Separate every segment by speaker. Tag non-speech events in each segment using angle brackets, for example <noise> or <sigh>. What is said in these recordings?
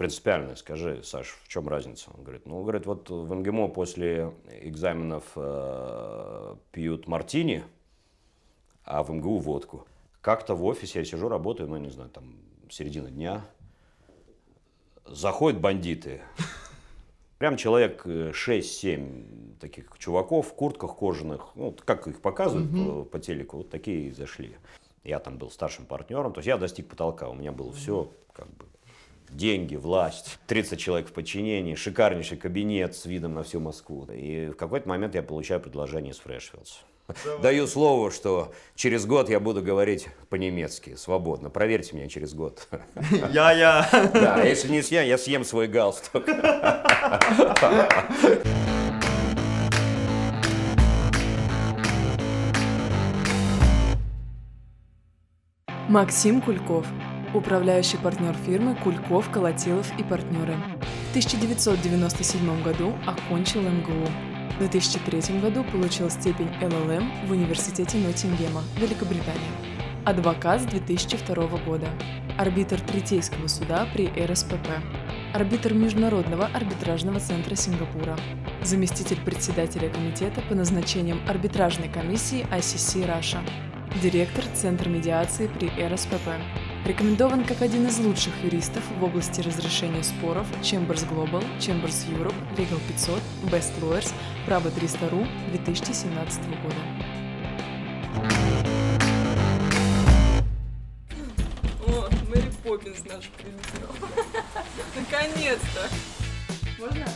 Speaker 1: принципиальное, скажи, Саш, в чем разница? Он говорит, ну, говорит, вот в МГИМО после экзаменов э, пьют мартини, а в МГУ водку. Как-то в офисе я сижу, работаю, ну, не знаю, там, середина дня, заходят бандиты, Прям человек 6-7 э, таких чуваков в куртках кожаных, ну, как их показывают угу. по, по телеку, вот такие и зашли. Я там был старшим партнером, то есть я достиг потолка, у меня было все как бы деньги, власть, 30 человек в подчинении, шикарнейший кабинет с видом на всю Москву. И в какой-то момент я получаю предложение из Фрешфилдс. Даю слово, что через год я буду говорить по-немецки свободно. Проверьте меня через год. <laughs>
Speaker 2: Я-я.
Speaker 1: Да, если не я, я съем свой галстук.
Speaker 3: Максим Кульков, управляющий партнер фирмы Кульков, Колотилов и партнеры. В 1997 году окончил МГУ. В 2003 году получил степень ЛЛМ в Университете Ноттингема, Великобритания. Адвокат с 2002 года. Арбитр Третейского суда при РСПП. Арбитр Международного арбитражного центра Сингапура. Заместитель председателя комитета по назначениям арбитражной комиссии ICC Раша директор Центра медиации при РСПП. Рекомендован как один из лучших юристов в области разрешения споров Chambers Global, Chambers Europe, Legal 500, Best Lawyers, Право 300.ru 2017 года.
Speaker 4: О, Мэри Поппинс наш прилетел. <laughs> Наконец-то. Можно?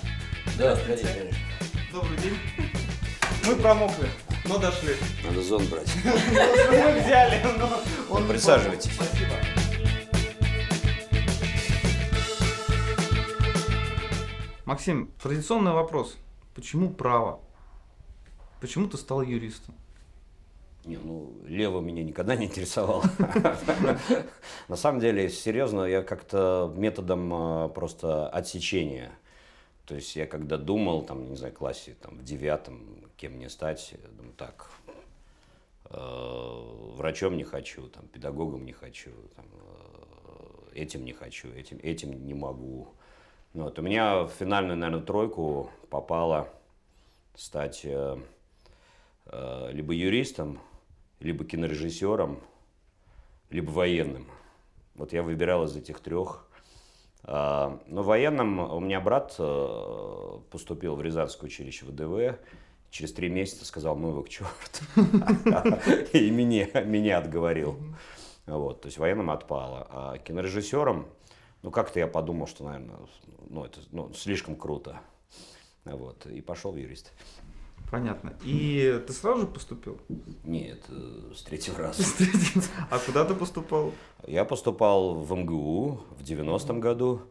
Speaker 1: Да, конечно.
Speaker 2: Добрый день. Мы промокли. Но дошли.
Speaker 1: Надо зон брать. <laughs>
Speaker 2: Мы взяли, но он
Speaker 1: Присаживайтесь.
Speaker 2: Спасибо. Максим, традиционный вопрос. Почему право? Почему ты стал юристом?
Speaker 1: Не, ну, Лево меня никогда не интересовал. <laughs> На самом деле, серьезно, я как-то методом а, просто отсечения. То есть я когда думал, там, не знаю, классе, там, в девятом, кем мне стать, думаю, так, э, врачом не хочу, там, педагогом не хочу, там, э, этим не хочу, этим, этим не могу. Ну, вот, у меня в финальную, наверное, тройку попало стать э, э, либо юристом, либо кинорежиссером, либо военным. Вот я выбирал из этих трех. А, но военным у меня брат э, поступил в Рязанское училище ВДВ, через три месяца сказал, ну его к черту. <laughs> И меня, меня отговорил. Вот, то есть военным отпало. А кинорежиссером, ну как-то я подумал, что, наверное, ну это ну, слишком круто. Вот, и пошел в юрист.
Speaker 2: Понятно. И ты сразу же поступил?
Speaker 1: Нет, э, с третьего раза.
Speaker 2: А куда ты поступал?
Speaker 1: Я поступал в МГУ в 90-м году,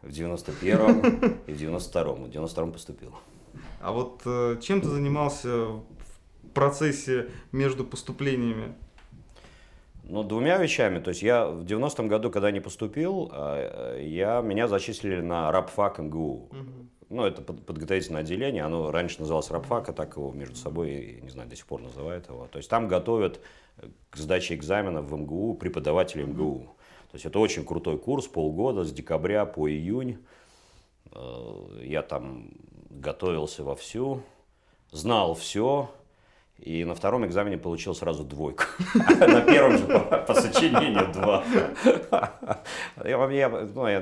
Speaker 1: в 91-м и в 92-м. В 92-м поступил.
Speaker 2: А вот э, чем ты занимался в процессе между поступлениями?
Speaker 1: Ну, двумя вещами. То есть я в 90-м году, когда не поступил, а, я, меня зачислили на рабфак МГУ. Угу. Ну, это подготовительное отделение, оно раньше называлось рабфак, а так его между собой, не знаю, до сих пор называют его. То есть там готовят к сдаче экзаменов в МГУ преподаватели МГУ. То есть это очень крутой курс, полгода, с декабря по июнь. Э, я там готовился вовсю, знал все, и на втором экзамене получил сразу двойку. <laughs> На первом же по сочинению два. Я, ну, я,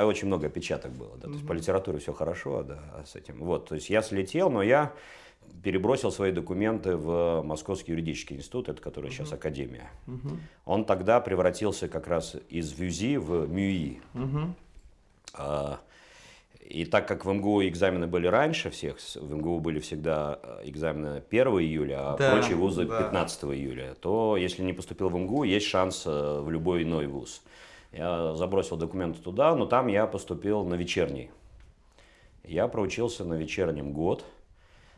Speaker 1: а, очень много опечаток было. То есть по литературе все хорошо, да, с этим. Вот, то есть я слетел, но я перебросил свои документы в Московский юридический институт, это который сейчас Академия. Он тогда превратился как раз из ВЮЗИ в МЮИ. И так как в МГУ экзамены были раньше всех, в МГУ были всегда э, экзамены 1 июля, а да, прочие вузы да. 15 июля, то если не поступил в МГУ, есть шанс э, в любой иной вуз. Я забросил документы туда, но там я поступил на вечерний. Я проучился на вечернем год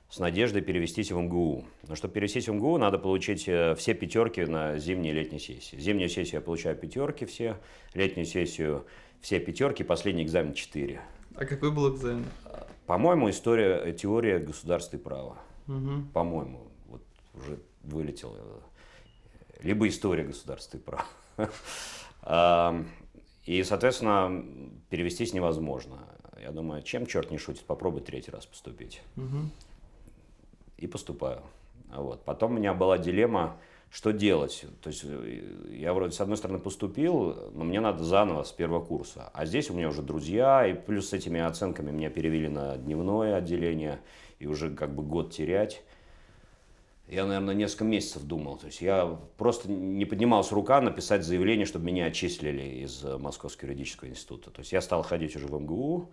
Speaker 1: с надеждой перевестись в МГУ. Но чтобы перевестись в МГУ, надо получить э, все пятерки на зимней и летней сессии. Зимнюю сессию я получаю пятерки все, летнюю сессию все пятерки, последний экзамен четыре.
Speaker 2: А какой был экзамен?
Speaker 1: По-моему, история, теория государства и права. Угу. По-моему, вот уже вылетел. Либо история государства и права. И, соответственно, перевестись невозможно. Я думаю, чем черт не шутит, попробуй третий раз поступить.
Speaker 2: Мгм.
Speaker 1: И поступаю. Вот. Потом у меня была дилемма, что делать. То есть э, я вроде с одной стороны поступил, но мне надо заново с первого курса. А здесь у меня уже друзья, и плюс с этими оценками меня перевели на дневное отделение, и уже как бы год терять. Я, наверное, несколько месяцев думал. То есть я просто не поднималась рука написать заявление, чтобы меня отчислили из э, Московского юридического института. То есть я стал ходить уже в МГУ,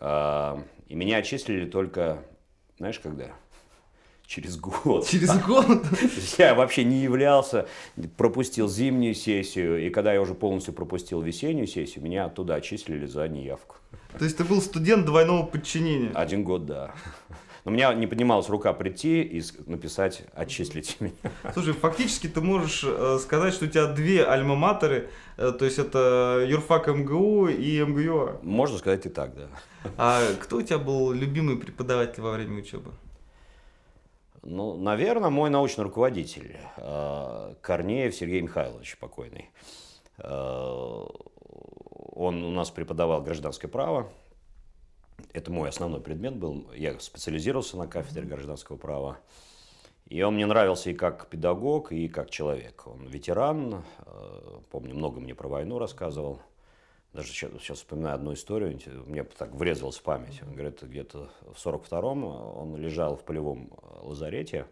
Speaker 1: а, и меня отчислили только, знаешь, когда? Через год.
Speaker 2: Через <laughs> год?
Speaker 1: Я вообще не являлся, пропустил зимнюю сессию, и когда я уже полностью пропустил весеннюю сессию, меня оттуда отчислили за неявку.
Speaker 2: То есть ты был студент двойного подчинения?
Speaker 1: Один год, да. Но у меня не поднималась рука прийти и написать «отчислите <laughs> меня».
Speaker 2: Слушай, фактически ты можешь э, сказать, что у тебя две альма-матеры, э, то есть это юрфак МГУ и МГУА.
Speaker 1: Можно сказать и так, да.
Speaker 2: А кто у тебя был любимый преподаватель во время учебы?
Speaker 1: Ну, наверное, мой научный руководитель, э, Корнеев Сергей Михайлович, покойный. Э, Он у нас преподавал гражданское право. Это мой основной предмет был. Я специализировался на кафедре гражданского права. И он мне нравился и как педагог, и как человек. Он ветеран, э, помню, много мне про войну рассказывал. Даже сейчас, сейчас вспоминаю одну историю, мне так врезалась в память. Он говорит, где-то в 42-м он лежал в полевом э, лазарете.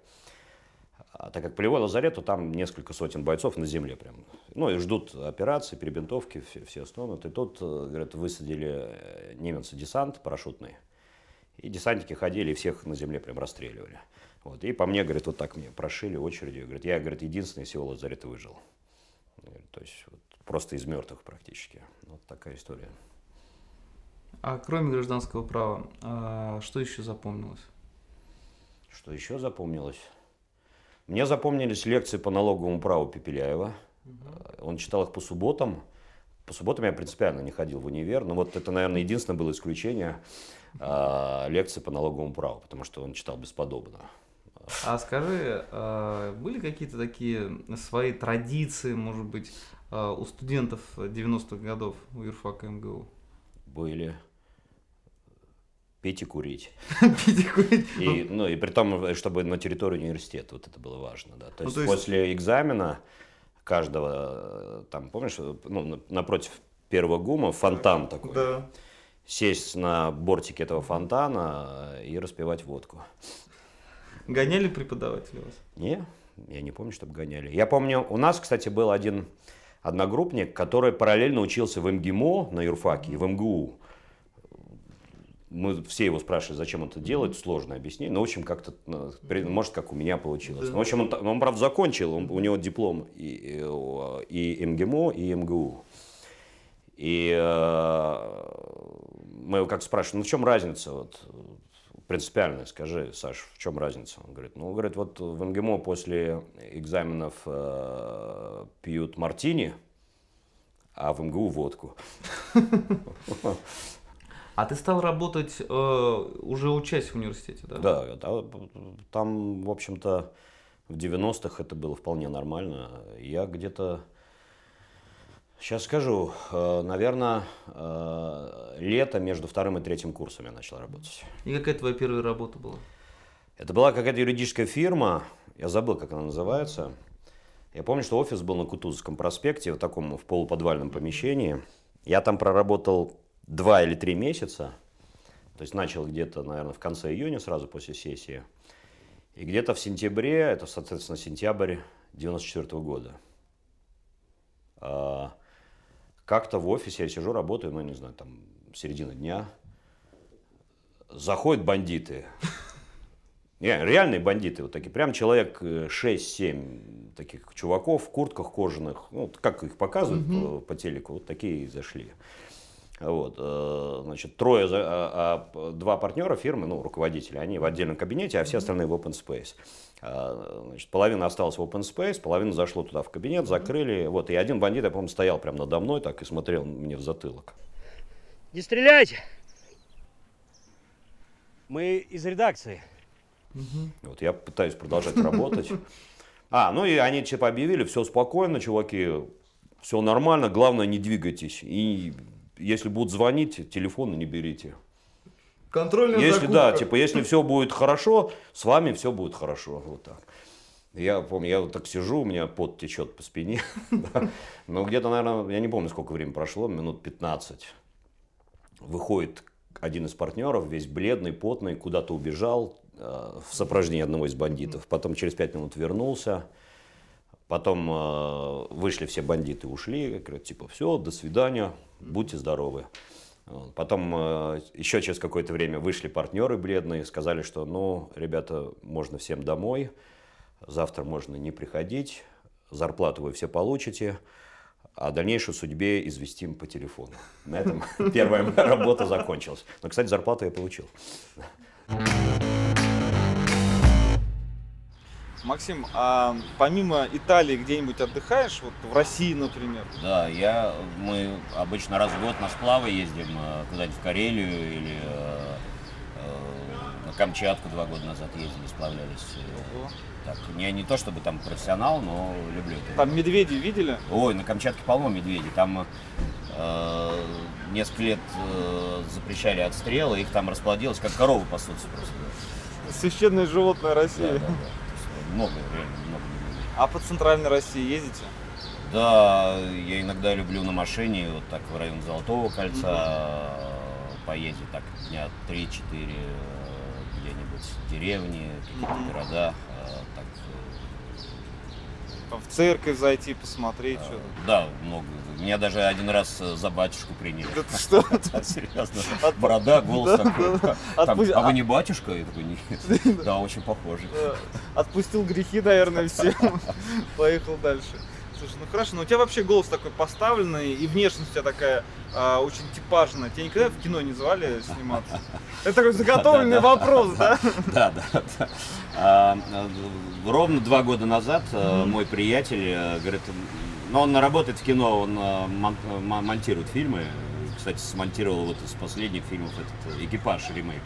Speaker 1: А так как полевой лазарет, то там несколько сотен бойцов на земле прям. Ну и ждут операции, перебинтовки, все, все стонут. И тут, э, говорят, высадили э, немцы десант парашютный. И десантники ходили и всех на земле прям расстреливали. Вот. И по мне, говорит, вот так мне прошили очередью. Говорит, я, говорит, единственный из всего лазарета выжил. То есть вот, просто из мертвых практически. Вот такая история.
Speaker 2: А кроме гражданского права, а, что еще запомнилось?
Speaker 1: Что еще запомнилось? Мне запомнились лекции по налоговому праву Пепеляева. Он читал их по субботам. По субботам я принципиально не ходил в универ, но вот это, наверное, единственное было исключение а, лекции по налоговому праву, потому что он читал бесподобно.
Speaker 2: А скажи, а, были какие-то такие свои традиции, может быть, а, у студентов 90-х годов у юрфака МГУ?
Speaker 1: Были пить и курить. <laughs>
Speaker 2: Пить и курить?
Speaker 1: И, ну, и при том, чтобы на территории университета, вот это было важно, да. То
Speaker 2: Ну,
Speaker 1: есть,
Speaker 2: то есть-
Speaker 1: после экзамена каждого, там, помнишь, ну, на- напротив первого гума фонтан такой.
Speaker 2: Да.
Speaker 1: Сесть на бортике этого фонтана и распивать водку.
Speaker 2: Гоняли преподаватели вас?
Speaker 1: Не, я не помню, чтобы гоняли. Я помню, у нас, кстати, был один одногруппник, который параллельно учился в МГИМО на юрфаке и в МГУ. Мы все его спрашивали, зачем он это делает, сложно объяснить. Но, в общем, как-то, ну, может, как у меня получилось.
Speaker 2: Да.
Speaker 1: Ну, в общем, он, та- он, правда, закончил, он- у него диплом и, и, и МГИМО, и МГУ. И э, мы его как спрашиваем, ну в чем разница? Вот, принципиальная, скажи, Саш, в чем разница? Он говорит, ну, говорит, вот в МГИМО после экзаменов э, пьют мартини, а в МГУ водку. <laughs>
Speaker 2: А ты стал работать э, уже учась в университете, да?
Speaker 1: Да, да, там, в общем-то, в 90-х это было вполне нормально. Я где-то, сейчас скажу, э, наверное, э, лето между вторым и третьим курсом я начал работать.
Speaker 2: И какая твоя первая работа была?
Speaker 1: Это была какая-то юридическая фирма, я забыл, как она называется. Я помню, что офис был на Кутузовском проспекте, в таком в полуподвальном помещении. Я там проработал два или три месяца. То есть начал где-то, наверное, в конце июня, сразу после сессии. И где-то в сентябре, это, соответственно, сентябрь 94 года. Как-то в офисе я сижу, работаю, ну, не знаю, там, середина дня. Заходят бандиты. Не, реальные бандиты, вот такие, прям человек э, 6-7 таких чуваков в куртках кожаных, ну, как их показывают по, по телеку, вот такие и зашли. Вот, э, значит, трое, а- а два партнера фирмы, ну, руководители, они в отдельном кабинете, а все остальные в open space. А, Значит, половина осталась в open space, половина зашло туда в кабинет, закрыли, вот, и один бандит, я помню, стоял прямо надо мной так и смотрел мне в затылок.
Speaker 5: Не стреляйте! Мы из редакции.
Speaker 1: Вот я пытаюсь продолжать работать. А, ну и они типа объявили, все спокойно, чуваки, все нормально, главное не двигайтесь. И если будут звонить, телефоны не берите.
Speaker 2: Контрольная
Speaker 1: Если
Speaker 2: закупка.
Speaker 1: да, типа, если все будет хорошо, с вами все будет хорошо. Вот так. Я помню, я вот так сижу, у меня пот течет по спине. <laughs> Но где-то, наверное, я не помню, сколько времени прошло, минут 15. Выходит один из партнеров, весь бледный, потный, куда-то убежал э, в сопровождении одного из бандитов. Потом через 5 минут вернулся. Потом э, вышли все бандиты, ушли. Говорят, типа, все, до свидания, будьте здоровы. Потом э, еще через какое-то время вышли партнеры бледные, сказали, что, ну, ребята, можно всем домой, завтра можно не приходить, зарплату вы все получите, а о дальнейшей судьбе известим по телефону. На этом <laughs> первая моя работа закончилась. Но, кстати, зарплату я получил.
Speaker 6: Максим, а помимо Италии где-нибудь отдыхаешь? Вот в России, например?
Speaker 1: Да, я, мы обычно раз в год на сплавы ездим э, куда-нибудь в Карелию или э, э, на Камчатку два года назад ездили, сплавлялись.
Speaker 6: Ого.
Speaker 1: Так, не, не то чтобы там профессионал, но люблю это.
Speaker 6: Там медведи видели?
Speaker 1: Ой, на Камчатке полно медведей. Там э, несколько лет э, запрещали отстрелы, их там расплодилось, как коровы пасутся просто.
Speaker 6: Священное животное
Speaker 1: Да,
Speaker 6: России.
Speaker 1: да, да. Есть много, реально много.
Speaker 6: А по центральной России ездите?
Speaker 1: Да, я иногда люблю на машине, вот так в район Золотого кольца э, поездить, так дня 3-4 э, где-нибудь в деревне, какие-то
Speaker 6: Мгм.
Speaker 1: города.
Speaker 6: Там в церковь зайти, посмотреть
Speaker 1: э,
Speaker 6: что-то?
Speaker 1: да, много. Меня даже один раз э, за батюшку приняли.
Speaker 6: Ты что? <laughs>
Speaker 1: Да, серьезно.
Speaker 6: От-
Speaker 1: Борода, <laughs> голос
Speaker 6: Да,
Speaker 1: такой.
Speaker 6: да.
Speaker 1: Там,
Speaker 6: Отпу-
Speaker 1: а
Speaker 6: а-
Speaker 1: вы не батюшка? Я такой, нет. <laughs> Да, очень похоже.
Speaker 6: Э, Отпустил грехи, наверное, все. Поехал дальше. Слушай, ну хорошо, но у тебя вообще голос такой поставленный, и внешность у тебя такая а, очень типажная. Тебя никогда в кино не звали сниматься? Это такой заготовленный вопрос, да?
Speaker 1: Да, да, ровно два года назад э, мой приятель э, говорит, ну он работает в кино, он э, мон- мон- монтирует фильмы. Кстати, смонтировал вот из последних фильмов этот «Экипаж» ремейк.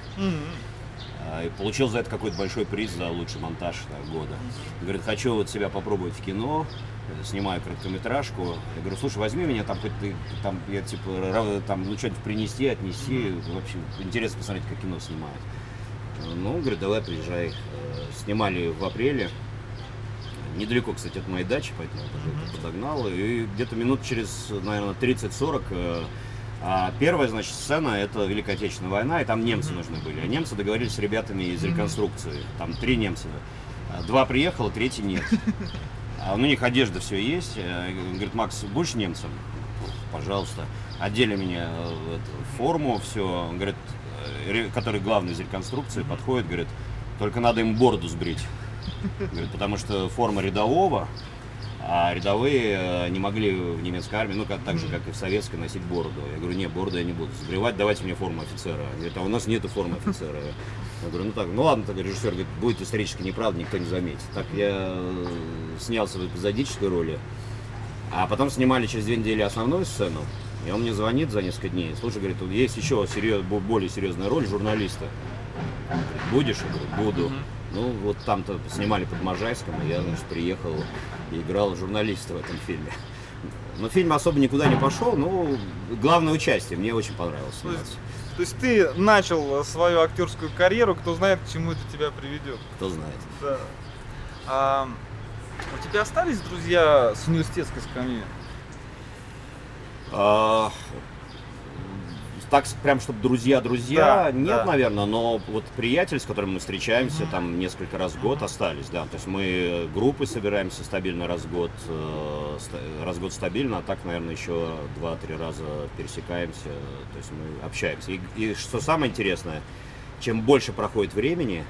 Speaker 1: А, И получил за это какой-то большой приз за лучший монтаж да, года. Говорит, хочу вот себя попробовать в кино, снимаю короткометражку. Я говорю, слушай, возьми меня там хоть ты, там, я типа, там, ну что-нибудь принести, отнести. Вообще интересно посмотреть, как кино снимают. Э, Ну, говорит, давай приезжай. Э, Снимали в апреле. Недалеко, кстати, от моей дачи, поэтому я тоже это подогнал. И где-то минут через, наверное, 30-40 э, а первая, значит, сцена это Великая Отечественная война, и там немцы нужны были. А немцы договорились с ребятами из реконструкции. Там три немца. А, Два приехало, третий нет. <laughs> А у них одежда все есть. Э, Говорит, Макс, будешь немцем? Пожалуйста. Одели меня э, форму, все. Говорит, э, который главный из реконструкции, подходит, говорит, только надо им бороду сбрить. Говорит, потому что форма рядового, а рядовые не могли в немецкой армии, ну, как, так же, как и в советской, носить бороду. Я говорю, нет, бороду я не буду сбривать, давайте мне форму офицера. Говорит, а у нас нету формы офицера. Я говорю, ну так, ну ладно, тогда режиссер говорит, будет исторически неправда, никто не заметит. Так я э, снялся в эпизодической роли, а потом снимали через две недели основную сцену. И он мне звонит за несколько дней. Слушай, говорит, тут есть еще серьез, бо- более серьезная роль журналиста. Будешь? Я говорю, буду. Ну, вот там-то снимали под Можайском, и я, значит, приехал и играл журналиста в этом фильме. Но фильм особо никуда не пошел, но главное участие. Мне очень понравилось
Speaker 6: То есть- ты начал свою актерскую карьеру, кто знает, к чему это тебя приведет.
Speaker 1: Кто знает.
Speaker 6: Да. А, у тебя остались друзья с университетской скамьи?
Speaker 1: А, так прям, чтобы друзья-друзья,
Speaker 6: Да,
Speaker 1: нет,
Speaker 6: да.
Speaker 1: наверное, но вот приятель, с которым мы встречаемся там несколько раз в год, остались, да. То есть мы группы собираемся стабильно раз в год, э, раз в год стабильно, а так, наверное, еще два-три раза пересекаемся, то есть мы общаемся. И, и что самое интересное, чем больше проходит времени,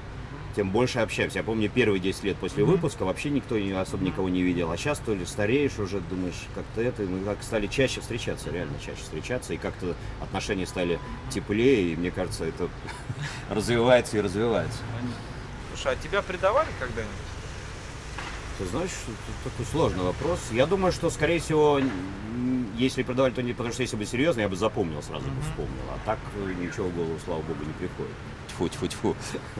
Speaker 1: тем больше общаемся. Я помню, первые 10 лет после выпуска вообще никто не, особо никого не видел. А сейчас то ли стареешь уже, думаешь, как-то это, мы как стали чаще встречаться, реально чаще встречаться, и как-то отношения стали теплее, и мне кажется, это <laughs> развивается и развивается.
Speaker 6: Слушай, а тебя предавали когда-нибудь?
Speaker 1: Ты знаешь, это такой сложный вопрос. Я думаю, что, скорее всего, если продавали, то не потому что если бы серьезно, я бы запомнил, сразу бы вспомнил. А так э, ничего в голову, слава богу, не приходит. Тьфу, тьфу, тьфу.
Speaker 6: А,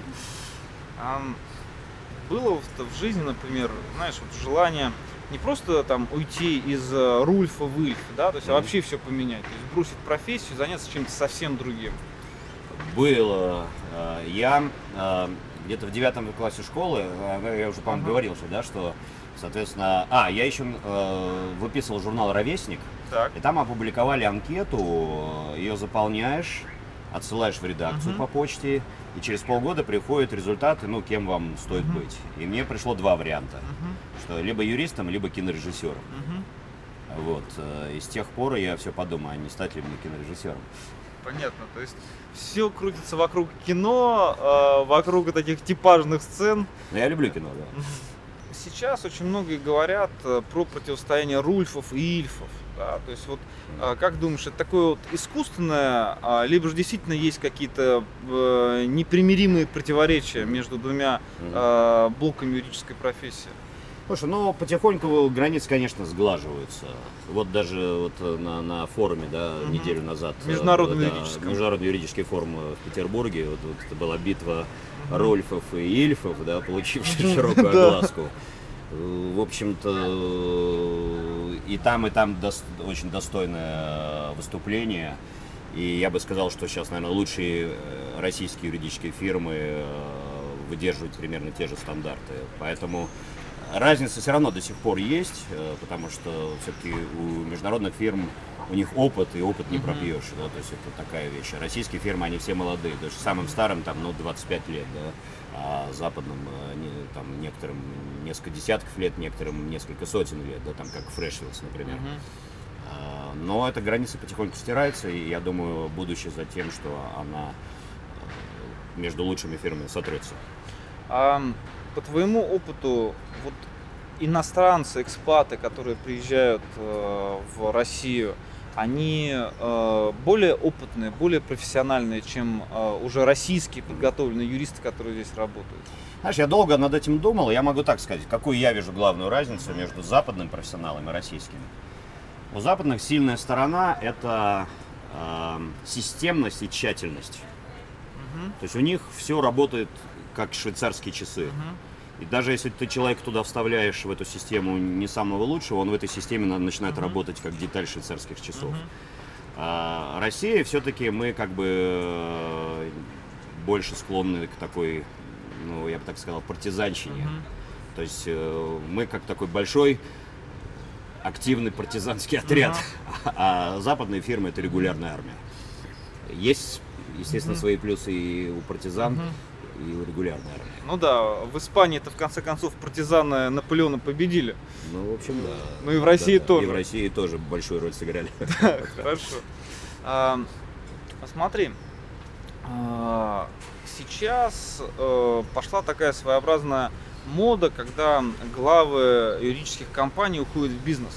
Speaker 6: было в, жизни, например, знаешь, вот желание не просто там уйти из э, Рульфа в Ильф, да, то есть а вообще все поменять, то есть бросить профессию, заняться чем-то совсем другим.
Speaker 1: Было. э, Я э, где-то в девятом классе школы, я уже, по-моему,
Speaker 6: Ага.
Speaker 1: говорил, что, да, что, соответственно... А, я еще э, выписывал журнал «Ровесник»,
Speaker 6: Так.
Speaker 1: и там опубликовали анкету, ее заполняешь, отсылаешь в редакцию
Speaker 6: Мгм.
Speaker 1: по почте, и через полгода приходят результаты, ну, кем вам стоит
Speaker 6: Мгм.
Speaker 1: быть. И мне пришло два варианта,
Speaker 6: Мгм,
Speaker 1: что либо юристом, либо кинорежиссером.
Speaker 6: мгм.
Speaker 1: Вот. э, И с тех пор я все подумаю, а не стать ли мне кинорежиссером.
Speaker 6: Понятно, то есть все крутится вокруг кино, э, вокруг таких типажных сцен.
Speaker 1: Но я люблю кино, да.
Speaker 6: Сейчас очень многие говорят э, про противостояние рульфов и ильфов. Да? То есть вот э, как думаешь, это такое вот искусственное, а, либо же действительно есть какие-то э, непримиримые противоречия между двумя э, блоками юридической профессии?
Speaker 1: Слушай, ну потихоньку границы, конечно, сглаживаются. Вот даже вот э, на, на форуме, да,
Speaker 6: Мгм.
Speaker 1: неделю назад.
Speaker 6: Международном
Speaker 1: да,
Speaker 6: юридическом.
Speaker 1: Международный юридический форум в Петербурге. Вот, вот это была битва Рольфов и Ильфов, да, получившая широкую <laughs> огласку. В общем-то, и там, и там дос- очень достойное выступление. И я бы сказал, что сейчас, наверное, лучшие э, российские юридические фирмы э, выдерживают примерно те же стандарты. Поэтому разница все равно до сих пор есть, э, потому что все-таки у международных фирм у них опыт, и опыт не
Speaker 6: Мгм.
Speaker 1: пропьешь. Да, то есть это такая вещь. Российские фирмы, они все молодые. Есть самым старым там, ну, 25 лет, да, а западным э, не- там некоторым несколько десятков лет, некоторым несколько сотен лет, да, там как Фрешвилс, например. А, Но эта граница потихоньку стирается, и я думаю, будущее за тем, что она э, между лучшими фирмами сотрется.
Speaker 6: А по твоему опыту, вот иностранцы, экспаты, которые приезжают э, в Россию, они э, более опытные, более профессиональные, чем э, уже российские подготовленные юристы, которые здесь работают.
Speaker 1: Знаешь, я долго над этим думал, я могу так сказать, какую я вижу главную разницу между западным профессионалом и российским. У западных сильная сторона – это э, системность и тщательность.
Speaker 6: Мгм.
Speaker 1: То есть у них все работает как швейцарские часы.
Speaker 6: Мгм.
Speaker 1: И даже если ты человека туда вставляешь в эту систему не самого лучшего, он в этой системе на- начинает
Speaker 6: Мгм.
Speaker 1: работать как деталь швейцарских часов.
Speaker 6: Мгм.
Speaker 1: А Россия все-таки мы как бы э, больше склонны к такой, ну я бы так сказал, партизанщине.
Speaker 6: Мгм.
Speaker 1: То есть э, мы как такой большой активный партизанский отряд, <laughs> а западные фирмы это регулярная армия. Есть, естественно,
Speaker 6: Мгм.
Speaker 1: свои плюсы и у партизан,
Speaker 6: Мгм.
Speaker 1: И у регулярной армии.
Speaker 6: Ну да, в Испании это в конце концов партизаны Наполеона победили.
Speaker 1: Ну, в общем, да.
Speaker 6: Ну и в России
Speaker 1: Да, да.
Speaker 6: тоже.
Speaker 1: И в России тоже большую роль сыграли. <laughs>
Speaker 6: Хорошо. А, Смотри, а, сейчас э, пошла такая своеобразная мода, когда главы юридических компаний уходят в бизнес.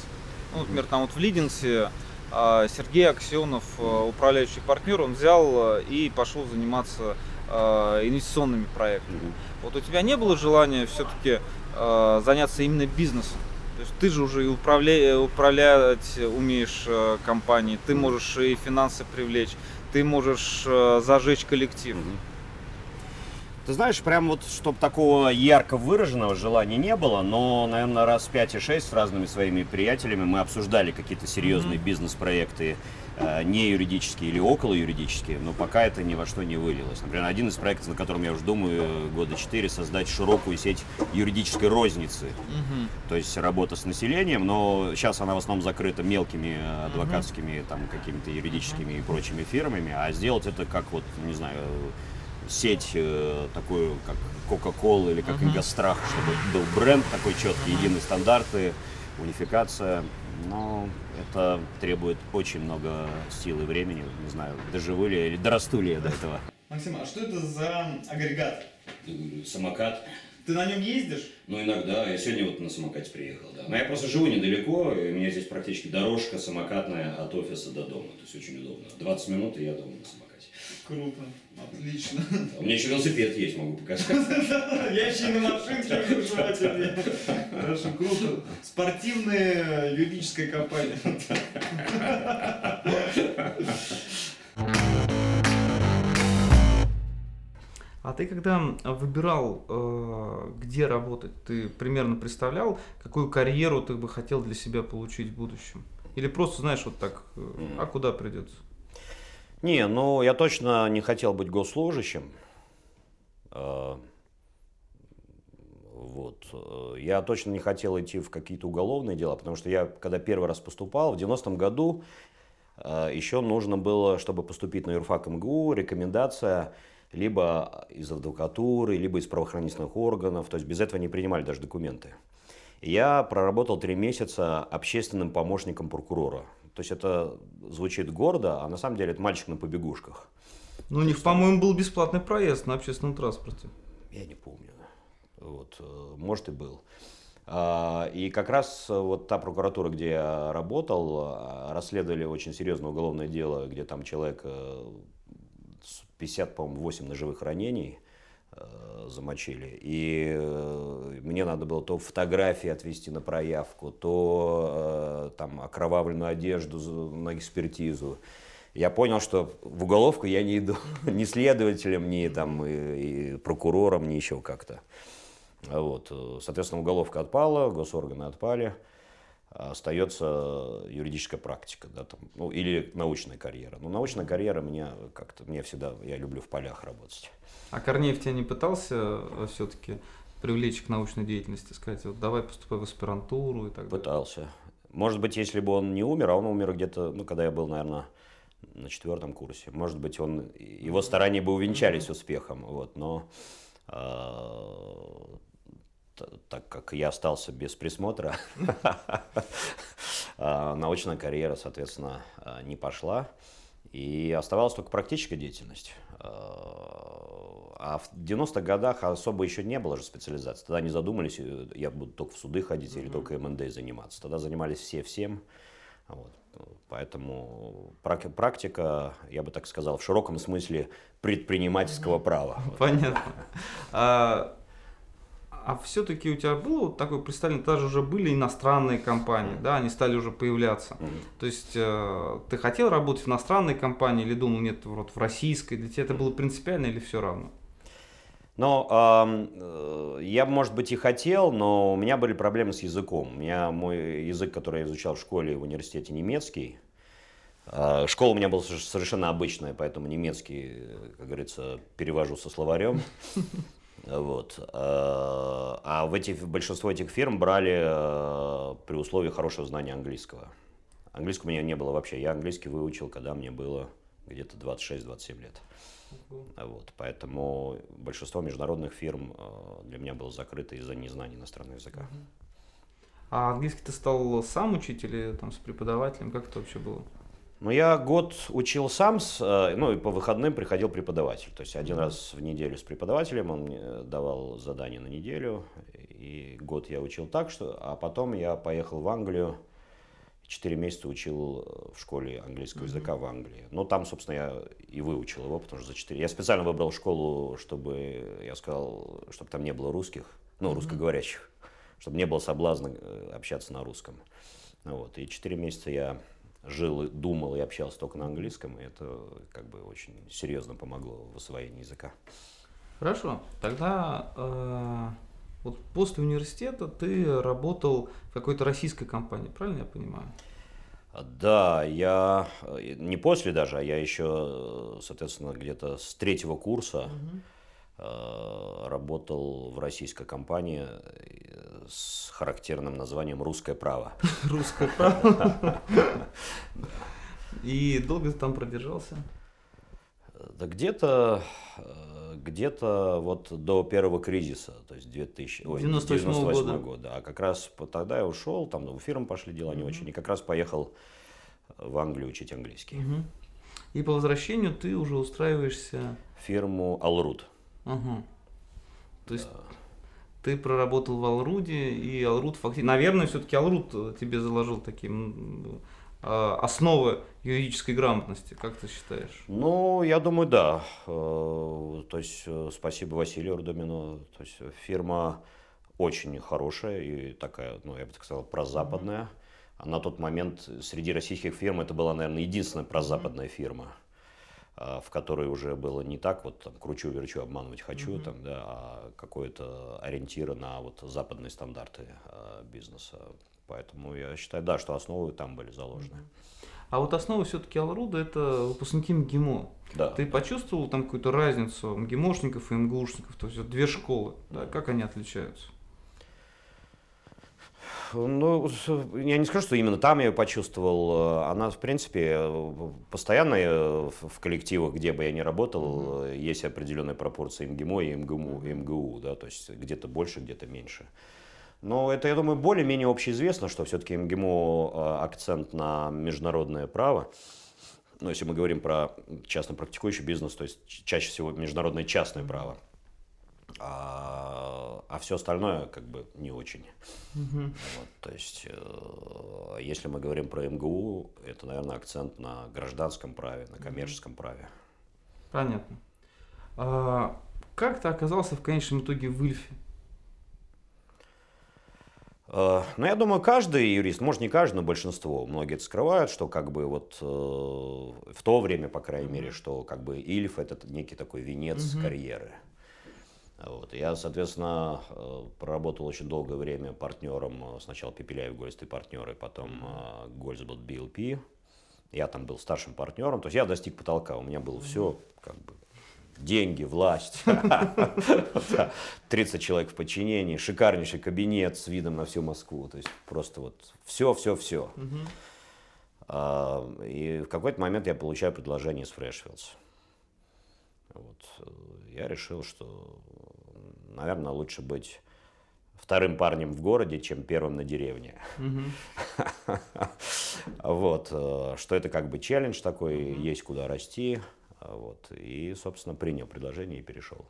Speaker 6: Ну, например, там вот в Лидинсе а, Сергей Аксенов, э, управляющий партнер, он взял э, и пошел заниматься э, инвестиционными проектами. Вот у тебя не было желания все-таки заняться именно бизнесом? То есть ты же уже и управля- управлять умеешь э, компанией, ты можешь и финансы привлечь, ты можешь э, зажечь коллектив.
Speaker 1: Ты знаешь, прям вот, чтобы такого ярко выраженного желания не было, но, наверное, раз пять и шесть с разными своими приятелями мы обсуждали какие-то серьезные
Speaker 6: Мгм.
Speaker 1: бизнес-проекты, э, не юридические или около юридические, но пока это ни во что не вылилось. Например, один из проектов, на котором я уже думаю э, года четыре, создать широкую сеть юридической розницы.
Speaker 6: Мгм.
Speaker 1: То есть работа с населением, но сейчас она в основном закрыта мелкими э, адвокатскими, там, какими-то юридическими и прочими фирмами, а сделать это как вот, не знаю, сеть э, такую, как Coca-Cola или как. Ингострах, чтобы был бренд такой четкий, единые стандарты, унификация. Но это требует очень много сил и времени. Не знаю, доживу ли я или дорасту ли я до этого.
Speaker 6: Максим, а что это за агрегат?
Speaker 1: Самокат.
Speaker 6: Ты на нем ездишь?
Speaker 1: Ну, иногда. Я сегодня вот на самокате приехал, да. Но я просто живу недалеко, и у меня здесь практически дорожка самокатная от офиса до дома. То есть очень удобно. 20 минут, и я дома на самокате.
Speaker 6: Круто, отлично.
Speaker 1: А У меня еще велосипед есть, могу показать. <laughs>
Speaker 6: Я еще и на машинке желательно. Хорошо, круто. Спортивная юридическая компания.
Speaker 2: А
Speaker 6: ты когда выбирал, э, где работать, ты примерно представлял, какую карьеру ты бы хотел для себя получить в будущем? Или просто знаешь вот так, э, а куда придется?
Speaker 1: Не, ну я точно не хотел быть госслужащим. Э, Вот. э, Я точно не хотел идти в какие-то уголовные дела, потому что я, когда первый раз поступал, в 90-м году э, еще нужно было, чтобы поступить на юрфак МГУ, рекомендация либо из адвокатуры, либо из правоохранительных органов. То есть без этого не принимали даже документы. Я проработал три месяца общественным помощником прокурора. То есть это звучит гордо, а на самом деле это мальчик на побегушках.
Speaker 6: Ну, у них, по-моему, был бесплатный проезд на общественном транспорте.
Speaker 1: Я не помню. Вот, э, может и был. А, И как раз э, вот та прокуратура, где я работал, а, расследовали очень серьезное уголовное дело, где там человек э, с 50, по-моему, 8 ножевых ранений э, замочили. И э, мне надо было то фотографии отвести на проявку, то э, там окровавленную одежду на экспертизу. Я понял, что в уголовку я не иду <laughs> ни следователем, ни там и, и прокурором, ни еще как-то. Вот. э, Соответственно, уголовка отпала, госорганы отпали. Остается юридическая практика, да, там, ну, или научная карьера. Но научная карьера меня как-то, мне всегда, я люблю в полях работать.
Speaker 6: А Корнеев тебя не пытался все-таки привлечь к научной деятельности, сказать, вот давай поступай в аспирантуру и так далее?
Speaker 1: Пытался. Может быть, если бы он не умер, а он умер где-то, ну, когда я был, наверное, на четвертом курсе. Может быть, он, его старания бы увенчались успехом, вот, но э, т- так как я остался без присмотра, э, <laughs> научная карьера, соответственно, э, не пошла. И оставалась только практическая деятельность. Э, А в 90-х годах особо еще не было же специализации. Тогда не задумались, э, я буду только в суды ходить или только МНД заниматься. Тогда занимались все всем. Вот. Поэтому прак- практика, я бы так сказал, в широком смысле предпринимательского права.
Speaker 6: Понятно. А, все-таки у тебя было вот такое представление, даже уже были иностранные компании, да, они стали уже появляться. То есть э, ты хотел работать в иностранной компании или думал, нет, вот в российской, для тебя это было принципиально или все равно?
Speaker 1: Но ам, э, я, может быть, и хотел, но у меня были проблемы с языком. У меня мой язык, который я изучал в школе и в университете, немецкий. А, Школа у меня была соверш- совершенно обычная, поэтому немецкий, э, как говорится, перевожу со словарем. Вот. А а в эти, большинство этих фирм брали э, при условии хорошего знания английского. Английского у меня не было вообще. Я английский выучил, когда мне было где-то 26-27 лет. Вот, поэтому большинство международных фирм э, для меня было закрыто из-за незнания иностранного языка.
Speaker 6: А английский ты стал сам учить или там с преподавателем? Как это вообще было?
Speaker 1: Ну, я год учил сам, с, э, ну, и по выходным приходил преподаватель. То есть один раз в неделю с преподавателем, он мне давал задание на неделю, и год я учил так, что... А потом я поехал в Англию, четыре месяца учил э, в школе английского языка в Англии. Ну, там, собственно, я и выучил его, потому что за четыре... Я специально выбрал школу, чтобы, я сказал, чтобы там не было русских, ну, русскоговорящих, чтобы не было соблазна э, общаться на русском. Вот. И четыре месяца я жил, и думал и общался только на английском, и это как бы очень серьезно помогло в освоении языка.
Speaker 6: Хорошо, тогда э, вот после университета ты работал в какой-то российской компании, правильно я понимаю?
Speaker 1: Да, я э, не после даже, а я еще, э, соответственно, где-то с третьего курса э, работал в российской компании э, с характерным названием «Русское право». <laughs>
Speaker 6: Русское право. <laughs> И долго ты там продержался?
Speaker 1: Да где-то э, где-то вот до первого кризиса, то есть 2000, ой,
Speaker 6: 98
Speaker 1: 98
Speaker 6: года.
Speaker 1: года. А как раз тогда я ушел, там в фирм пошли дела не очень, и как раз поехал в Англию учить английский.
Speaker 6: И по возвращению ты уже устраиваешься.
Speaker 1: Фирму Алрут.
Speaker 6: Ага. То есть ты проработал в Алруде, и Алруд фактически... Наверное, все-таки Алруд э, тебе заложил такие м, э, основы юридической грамотности, как ты считаешь?
Speaker 1: Ну, я думаю, да. Э, То есть спасибо Василию Рудомину. То есть фирма очень хорошая и такая, ну, я бы так сказал, прозападная. А на тот момент среди российских фирм это была, наверное, единственная прозападная фирма. В которой уже было не так вот там кручу, верчу, обманывать хочу, mm-hmm. там, да, а какое-то ориентир на вот западные стандарты бизнеса. Поэтому я считаю, да, что основы там были заложены.
Speaker 2: А вот основа все-таки Алруда это выпускники МГИМО.
Speaker 1: Да.
Speaker 2: Ты почувствовал там какую-то разницу МГИМОшников и МГУшников? То есть вот две школы, да, как они отличаются?
Speaker 1: Ну, я не скажу, что именно там я ее почувствовал. Она, в принципе, постоянно в коллективах, где бы я ни работал, mm-hmm. есть определенная пропорция МГИМО и МГУ, МГУ да, то есть где-то больше, где-то меньше. Но это, я думаю, более-менее общеизвестно, что все-таки МГИМО э, акцент на международное право. Но если мы говорим про частно практикующий бизнес, то есть чаще всего международное частное право. А, а все остальное как бы не очень. Угу. Вот, то есть, э, если мы говорим про МГУ, это, наверное, акцент на гражданском праве, на коммерческом праве.
Speaker 2: Понятно. А, как ты оказался в конечном итоге в Ильфе?
Speaker 1: Э, ну, я думаю, каждый юрист, может, не каждый, но большинство, многие это скрывают, что как бы вот э, в то время, по крайней мере, что как бы Ильф это некий такой венец угу. карьеры. Вот. Я, соответственно, э, проработал очень долгое время партнером, сначала Пепеляев, Гольст и партнеры, потом Гольцбот BLP. Я там был старшим партнером, то есть я достиг потолка, у меня было все как бы деньги, власть, <laughs> 30 человек в подчинении, шикарнейший кабинет с видом на всю Москву. То есть просто вот все, все, все. И в какой-то момент я получаю предложение из Фрешфилдс. Вот. Э, я решил, что, наверное, лучше быть вторым парнем в городе, чем первым на деревне. <laughs> Вот. Э, что это как бы челлендж такой, есть куда расти. Вот. И, собственно, принял предложение и перешел.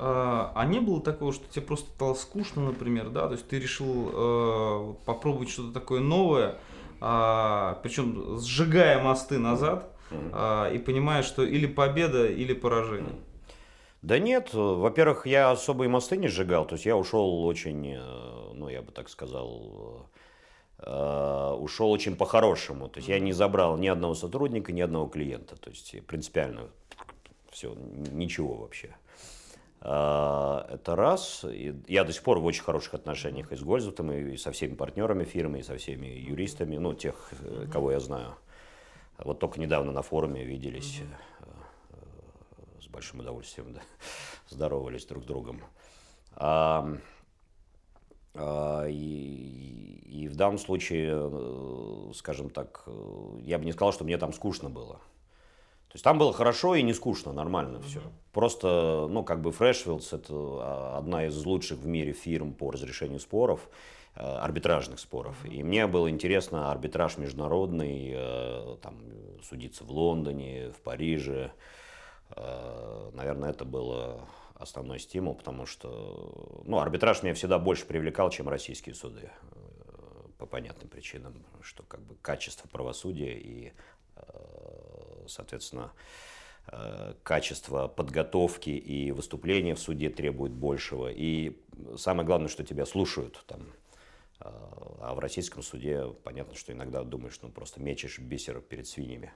Speaker 2: А, а не было такого, что тебе просто стало скучно, например, да? То есть ты решил э, попробовать что-то такое новое, э, причем сжигая мосты назад, э, и понимая, что или победа, или поражение.
Speaker 1: Да нет, во-первых, я особые мосты не сжигал, то есть я ушел очень, э, ну я бы так сказал, Э, ушел очень по-хорошему. То есть я не забрал ни одного сотрудника, ни одного клиента. То есть принципиально все, ничего вообще. Э, это раз. Я до сих пор в очень хороших отношениях и с Гользутом, и со всеми партнерами фирмы, и со всеми юристами, ну, тех, кого я знаю. Вот только недавно на форуме виделись с большим удовольствием, да, <laughs> здоровались друг с другом. А, и, и в данном случае, э, скажем так, э, я бы не сказал, что мне там скучно было. То есть там было хорошо и не скучно, нормально все. Просто, ну, как бы Freshfields это а, одна из лучших в мире фирм по разрешению споров, э, арбитражных споров. Mm-hmm. И мне было интересно арбитраж международный, там, судиться в Лондоне, в Париже. Наверное, это было основной стимул, потому что ну, арбитраж меня всегда больше привлекал, чем российские суды э, по понятным причинам, что как бы качество правосудия и, э, соответственно, э, качество подготовки и выступления в суде требует большего. И самое главное, что тебя слушают там. А в российском суде понятно, что иногда думаешь, ну просто мечешь бисер перед свиньями.